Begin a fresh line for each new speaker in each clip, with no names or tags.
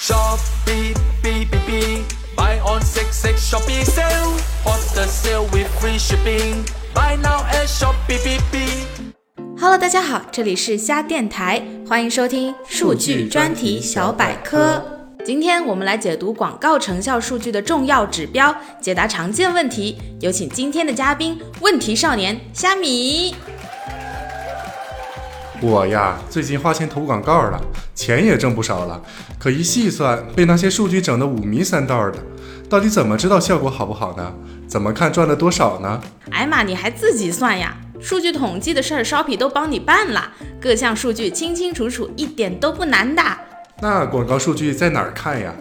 Shopee, beep, beep, beep. Buy on 66 Shopee sale. Hot the sale with free shipping. Buy now at Shopee, beep, beep.
Hello，大家好，这里是虾电台，欢迎收听数据专题小百科。今天我们来解读广告成效数据的重要指标，解答常见问题。有请今天的嘉宾，问题少年虾米。
我呀，最近花钱投广告了，钱也挣不少了，可一细算，被那些数据整得五迷三道的。到底怎么知道效果好不好呢？怎么看赚了多少呢？
哎妈，你还自己算呀？数据统计的事儿，Shopee 都帮你办了，各项数据清清楚楚，一点都不难的。
那广告数据在哪儿看呀？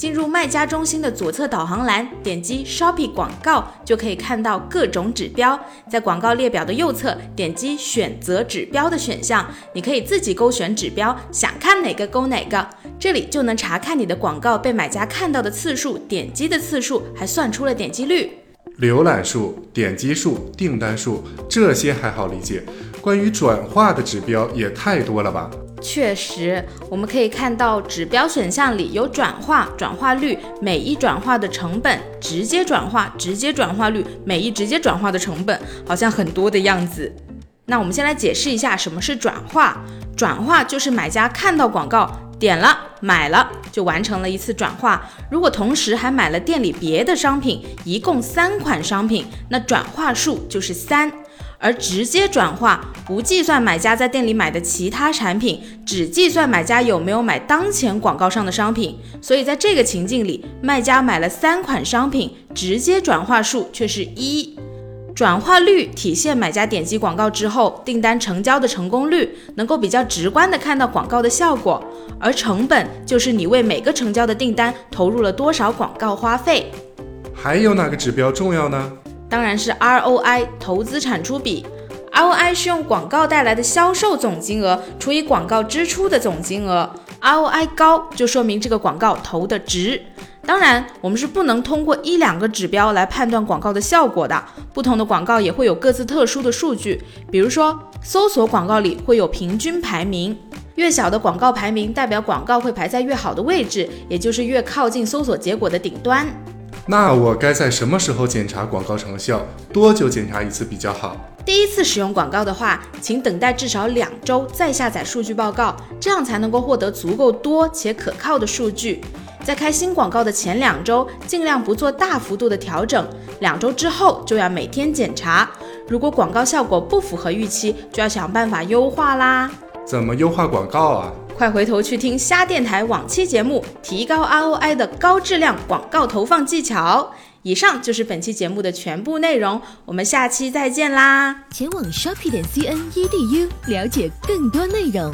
进入卖家中心的左侧导航栏，点击 Shopping 广告，就可以看到各种指标。在广告列表的右侧，点击选择指标的选项，你可以自己勾选指标，想看哪个勾哪个。这里就能查看你的广告被买家看到的次数、点击的次数，还算出了点击率。
浏览数、点击数、订单数这些还好理解，关于转化的指标也太多了吧？
确实，我们可以看到指标选项里有转化、转化率、每一转化的成本、直接转化、直接转化率、每一直接转化的成本，好像很多的样子。那我们先来解释一下什么是转化。转化就是买家看到广告点了买了，就完成了一次转化。如果同时还买了店里别的商品，一共三款商品，那转化数就是三。而直接转化不计算买家在店里买的其他产品，只计算买家有没有买当前广告上的商品。所以在这个情境里，卖家买了三款商品，直接转化数却是一。转化率体现买家点击广告之后订单成交的成功率，能够比较直观的看到广告的效果。而成本就是你为每个成交的订单投入了多少广告花费。
还有哪个指标重要呢？
当然是 ROI 投资产出比，ROI 是用广告带来的销售总金额除以广告支出的总金额，ROI 高就说明这个广告投的值。当然，我们是不能通过一两个指标来判断广告的效果的，不同的广告也会有各自特殊的数据。比如说，搜索广告里会有平均排名，越小的广告排名代表广告会排在越好的位置，也就是越靠近搜索结果的顶端。
那我该在什么时候检查广告成效？多久检查一次比较好？
第一次使用广告的话，请等待至少两周再下载数据报告，这样才能够获得足够多且可靠的数据。在开新广告的前两周，尽量不做大幅度的调整，两周之后就要每天检查。如果广告效果不符合预期，就要想办法优化啦。
怎么优化广告啊？
快回头去听虾电台往期节目，提高 ROI 的高质量广告投放技巧。以上就是本期节目的全部内容，我们下期再见啦！
前往 shopping 点 cn edu 了解更多内容。